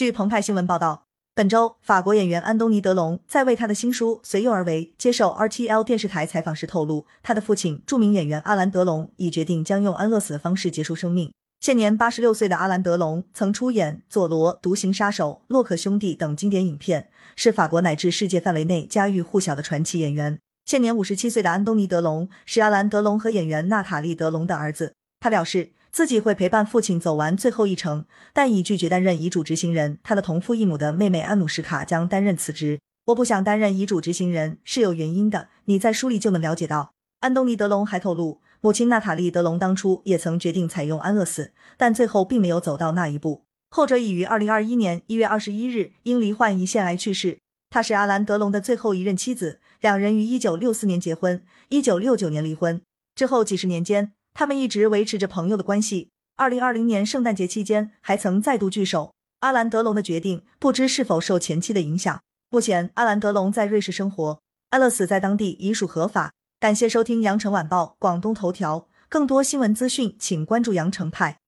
据澎湃新闻报道，本周法国演员安东尼·德隆在为他的新书《随诱而为》接受 RTL 电视台采访时透露，他的父亲著名演员阿兰·德隆已决定将用安乐死的方式结束生命。现年八十六岁的阿兰·德隆曾出演《佐罗》《独行杀手》《洛克兄弟》等经典影片，是法国乃至世界范围内家喻户晓的传奇演员。现年五十七岁的安东尼·德隆是阿兰·德隆和演员娜塔莉·德隆的儿子。他表示自己会陪伴父亲走完最后一程，但已拒绝担任遗嘱执行人。他的同父异母的妹妹安努什卡将担任此职。我不想担任遗嘱执行人是有原因的，你在书里就能了解到。安东尼·德隆还透露。母亲娜塔莉·德隆当初也曾决定采用安乐死，但最后并没有走到那一步。后者已于二零二一年一月二十一日因罹患胰腺癌去世。她是阿兰·德隆的最后一任妻子，两人于一九六四年结婚，一九六九年离婚。之后几十年间，他们一直维持着朋友的关系。二零二零年圣诞节期间，还曾再度聚首。阿兰·德隆的决定不知是否受前妻的影响。目前，阿兰·德隆在瑞士生活，安乐死在当地已属合法。感谢收听羊城晚报广东头条，更多新闻资讯，请关注羊城派。